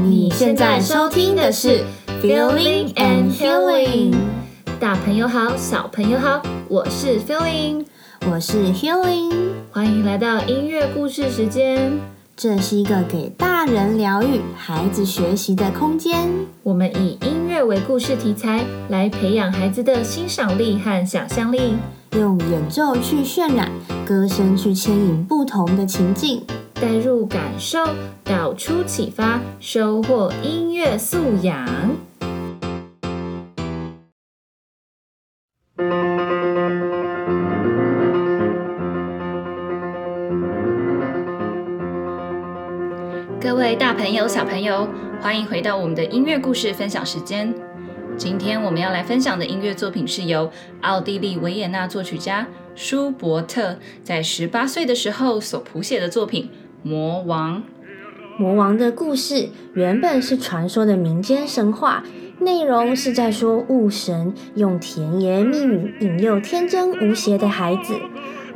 你现在收听的是 Feeling and Healing。大朋友好，小朋友好，我是 Feeling，我是 Healing，欢迎来到音乐故事时间。这是一个给大人疗愈、孩子学习的空间。我们以音乐为故事题材，来培养孩子的欣赏力和想象力，用演奏去渲染，歌声去牵引不同的情境。带入感受，导出启发，收获音乐素养。各位大朋友、小朋友，欢迎回到我们的音乐故事分享时间。今天我们要来分享的音乐作品是由奥地利维也纳作曲家舒伯特在十八岁的时候所谱写的作品。魔王，魔王的故事原本是传说的民间神话，内容是在说雾神用甜言蜜语引诱天真无邪的孩子。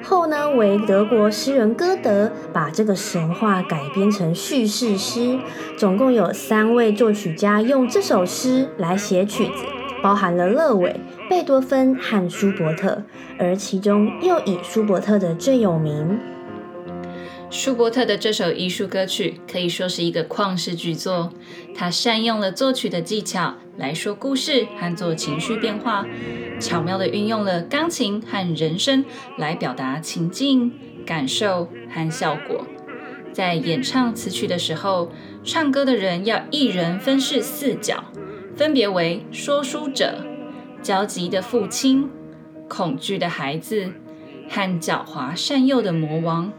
后呢，为德国诗人歌德把这个神话改编成叙事诗，总共有三位作曲家用这首诗来写曲子，包含了勒韦、贝多芬和舒伯特，而其中又以舒伯特的最有名。舒伯特的这首艺术歌曲可以说是一个旷世巨作。他善用了作曲的技巧来说故事和做情绪变化，巧妙地运用了钢琴和人声来表达情境、感受和效果。在演唱此曲的时候，唱歌的人要一人分饰四角，分别为说书者、焦急的父亲、恐惧的孩子和狡猾善诱的魔王。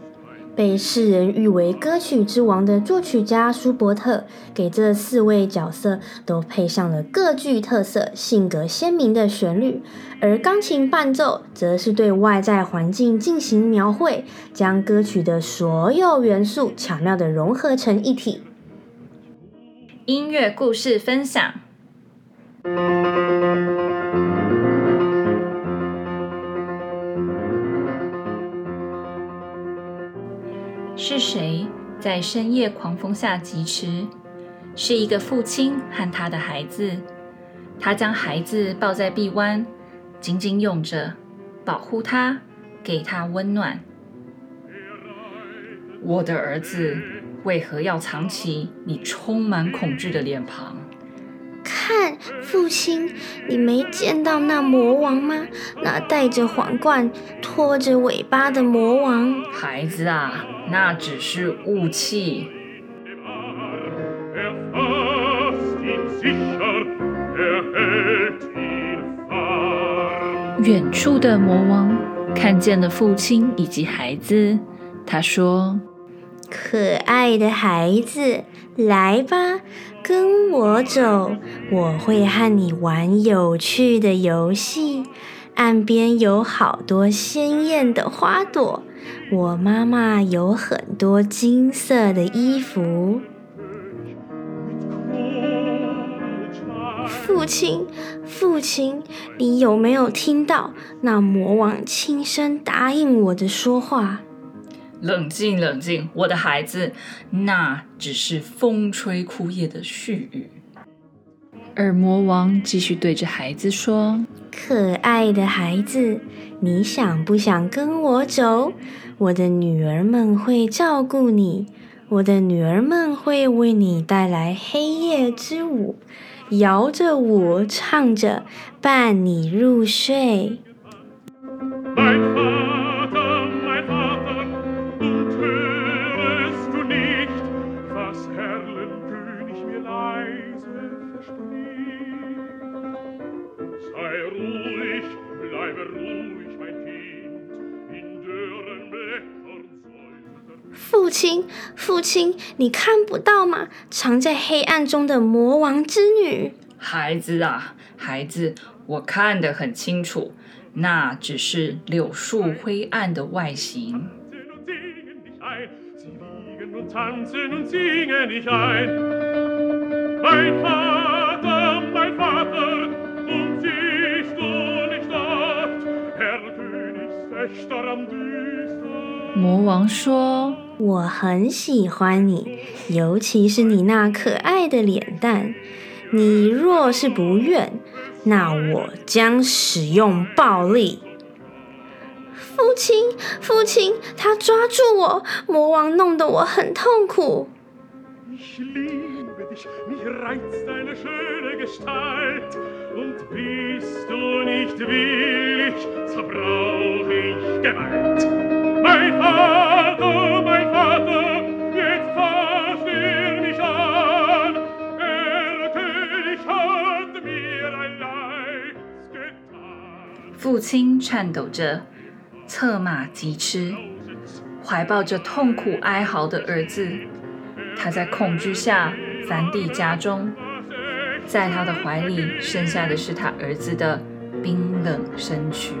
被世人誉为歌曲之王的作曲家舒伯特，给这四位角色都配上了各具特色、性格鲜明的旋律，而钢琴伴奏则是对外在环境进行描绘，将歌曲的所有元素巧妙地融合成一体。音乐故事分享。是谁在深夜狂风下疾驰？是一个父亲和他的孩子。他将孩子抱在臂弯，紧紧拥着，保护他，给他温暖。我的儿子，为何要藏起你充满恐惧的脸庞？看，父亲，你没见到那魔王吗？那戴着皇冠、拖着尾巴的魔王。孩子啊，那只是雾气。远处的魔王看见了父亲以及孩子，他说：“可爱的孩子，来吧。”跟我走，我会和你玩有趣的游戏。岸边有好多鲜艳的花朵，我妈妈有很多金色的衣服。父亲，父亲，你有没有听到那魔王轻声答应我的说话？冷静，冷静，我的孩子，那只是风吹枯叶的絮语。而魔王继续对着孩子说：“可爱的孩子，你想不想跟我走？我的女儿们会照顾你，我的女儿们会为你带来黑夜之舞，摇着舞，唱着，伴你入睡。”父亲，父亲，你看不到吗？藏在黑暗中的魔王之女。孩子啊，孩子，我看得很清楚，那只是柳树灰暗的外形。魔王说。我很喜欢你，尤其是你那可爱的脸蛋。你若是不愿，那我将使用暴力。父亲，父亲，他抓住我，魔王弄得我很痛苦。父亲颤抖着，策马疾驰，怀抱着痛苦哀嚎的儿子。他在恐惧下返抵家中，在他的怀里剩下的是他儿子的冰冷身躯。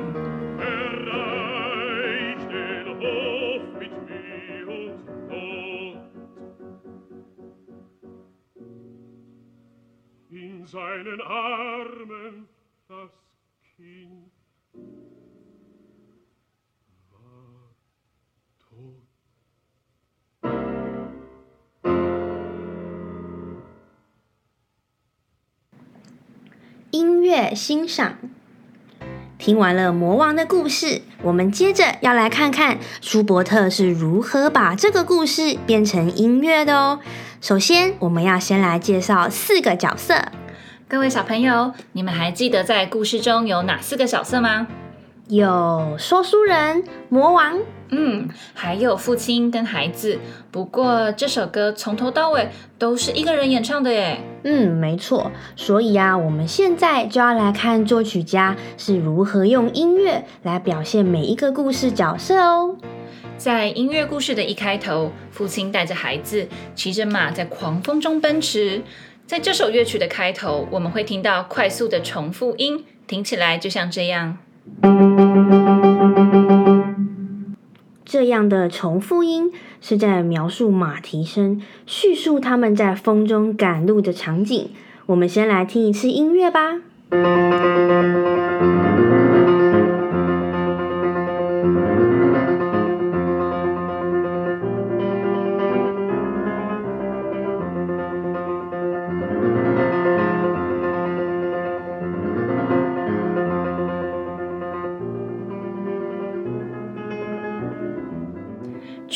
乐欣赏。听完了魔王的故事，我们接着要来看看舒伯特是如何把这个故事变成音乐的哦。首先，我们要先来介绍四个角色。各位小朋友，你们还记得在故事中有哪四个角色吗？有说书人、魔王，嗯，还有父亲跟孩子。不过这首歌从头到尾都是一个人演唱的耶。嗯，没错。所以啊，我们现在就要来看作曲家是如何用音乐来表现每一个故事角色哦。在音乐故事的一开头，父亲带着孩子骑着马在狂风中奔驰。在这首乐曲的开头，我们会听到快速的重复音，听起来就像这样。这样的重复音是在描述马蹄声，叙述他们在风中赶路的场景。我们先来听一次音乐吧。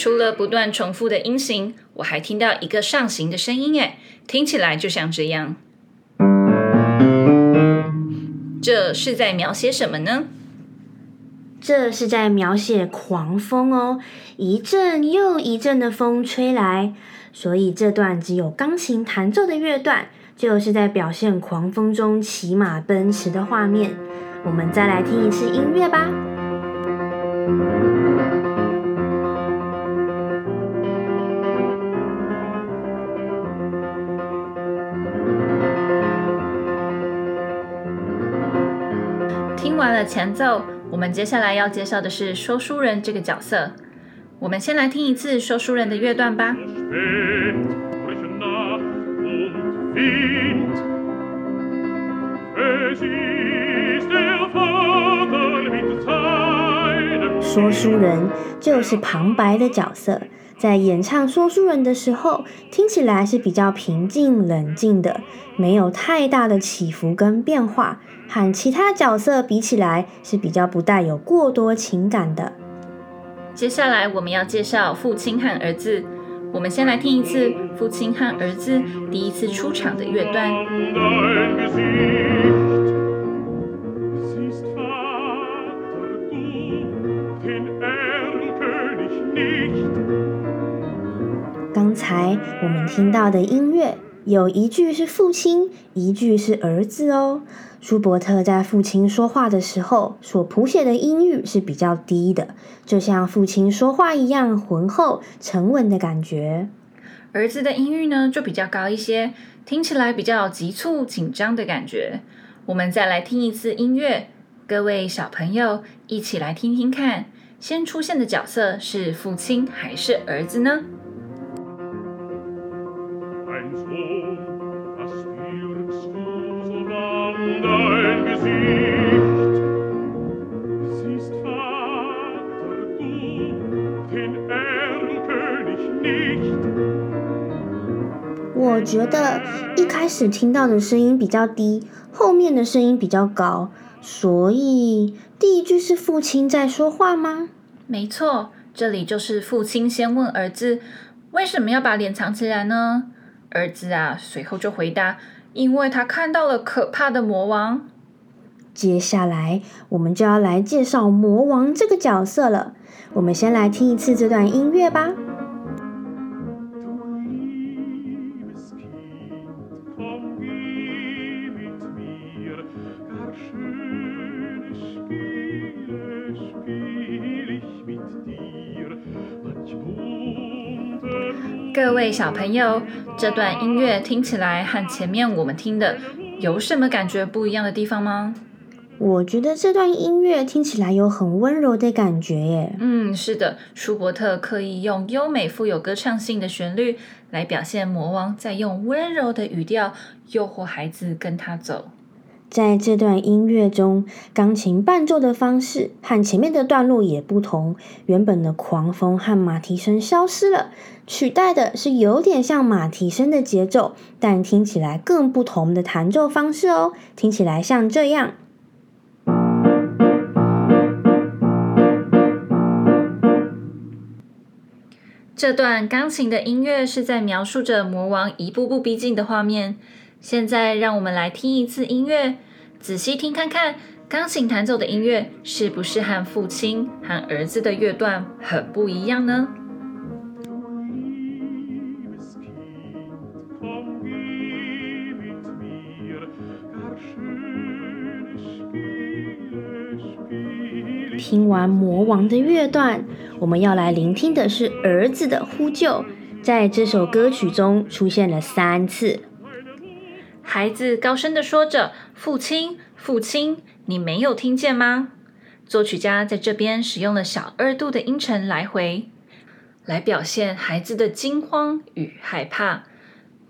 除了不断重复的音型，我还听到一个上行的声音，哎，听起来就像这样。这是在描写什么呢？这是在描写狂风哦，一阵又一阵的风吹来，所以这段只有钢琴弹奏的乐段，就是在表现狂风中骑马奔驰的画面。我们再来听一次音乐吧。前奏，我们接下来要介绍的是说书人这个角色。我们先来听一次说书人的乐段吧。说书人就是旁白的角色。在演唱说书人的时候，听起来是比较平静冷静的，没有太大的起伏跟变化，和其他角色比起来是比较不带有过多情感的。接下来我们要介绍父亲和儿子，我们先来听一次父亲和儿子第一次出场的乐段。我们听到的音乐有一句是父亲，一句是儿子哦。舒伯特在父亲说话的时候所谱写的音域是比较低的，就像父亲说话一样浑厚沉稳的感觉。儿子的音域呢就比较高一些，听起来比较急促紧张的感觉。我们再来听一次音乐，各位小朋友一起来听听看，先出现的角色是父亲还是儿子呢？我觉得一开始听到的声音比较低，后面的声音比较高，所以第一句是父亲在说话吗？没错，这里就是父亲先问儿子为什么要把脸藏起来呢？儿子啊，随后就回答，因为他看到了可怕的魔王。接下来我们就要来介绍魔王这个角色了。我们先来听一次这段音乐吧。各位小朋友，这段音乐听起来和前面我们听的有什么感觉不一样的地方吗？我觉得这段音乐听起来有很温柔的感觉耶。嗯，是的，舒伯特刻意用优美、富有歌唱性的旋律来表现魔王在用温柔的语调诱惑孩子跟他走。在这段音乐中，钢琴伴奏的方式和前面的段落也不同。原本的狂风和马蹄声消失了，取代的是有点像马蹄声的节奏，但听起来更不同的弹奏方式哦。听起来像这样。这段钢琴的音乐是在描述着魔王一步步逼近的画面。现在让我们来听一次音乐，仔细听看看，钢琴弹奏的音乐是不是和父亲和儿子的乐段很不一样呢？听完魔王的乐段，我们要来聆听的是儿子的呼救，在这首歌曲中出现了三次。孩子高声的说着：“父亲，父亲，你没有听见吗？”作曲家在这边使用了小二度的音程来回，来表现孩子的惊慌与害怕。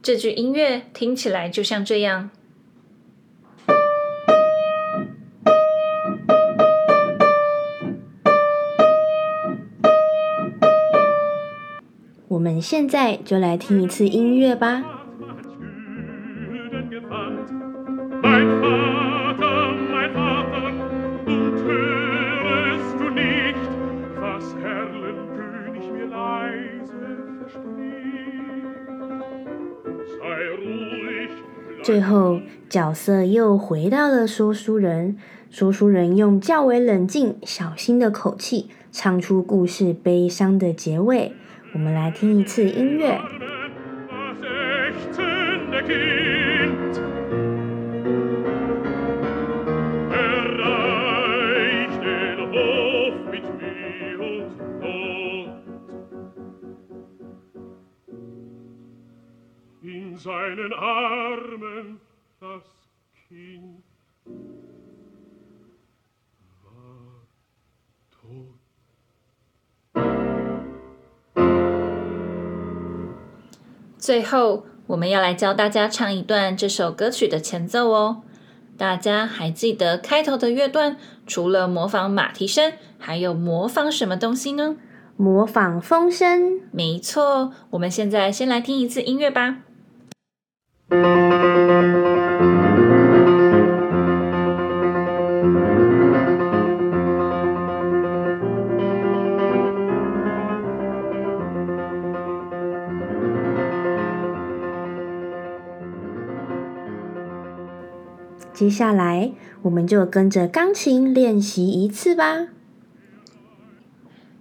这句音乐听起来就像这样。我们现在就来听一次音乐吧。最后，角色又回到了说书人。说书人用较为冷静、小心的口气，唱出故事悲伤的结尾。我们来听一次音乐。最后，我们要来教大家唱一段这首歌曲的前奏哦。大家还记得开头的乐段，除了模仿马蹄声，还有模仿什么东西呢？模仿风声。没错，我们现在先来听一次音乐吧。接下来，我们就跟着钢琴练习一次吧。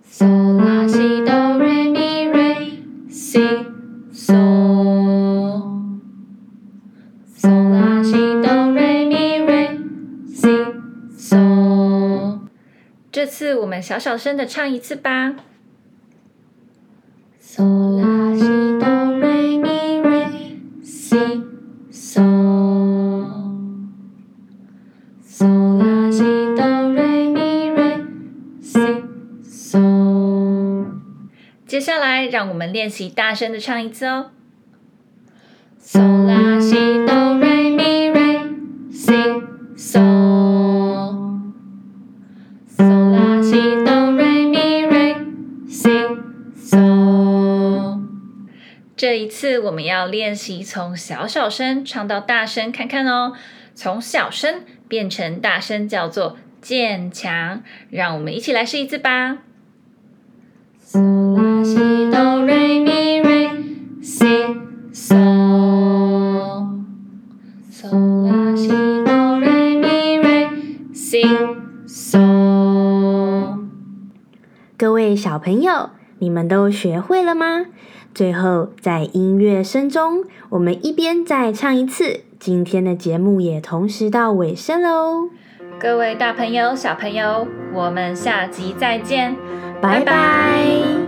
嗦啦西哆们小小声的唱一次吧。嗦啦西哆瑞咪瑞西嗦。接下来，让我们练习大声的唱一次哦。嗦啦西哆瑞咪瑞西嗦，嗦这一次我们要练习从小小声唱到大声，看看哦。从小声变成大声，叫做渐强。让我们一起来试一次吧。嗦拉西哆瑞咪瑞西嗦，嗦拉西哆瑞咪瑞西嗦。各位小朋友，你们都学会了吗？最后，在音乐声中，我们一边再唱一次。今天的节目也同时到尾声喽。各位大朋友、小朋友，我们下集再见，拜拜。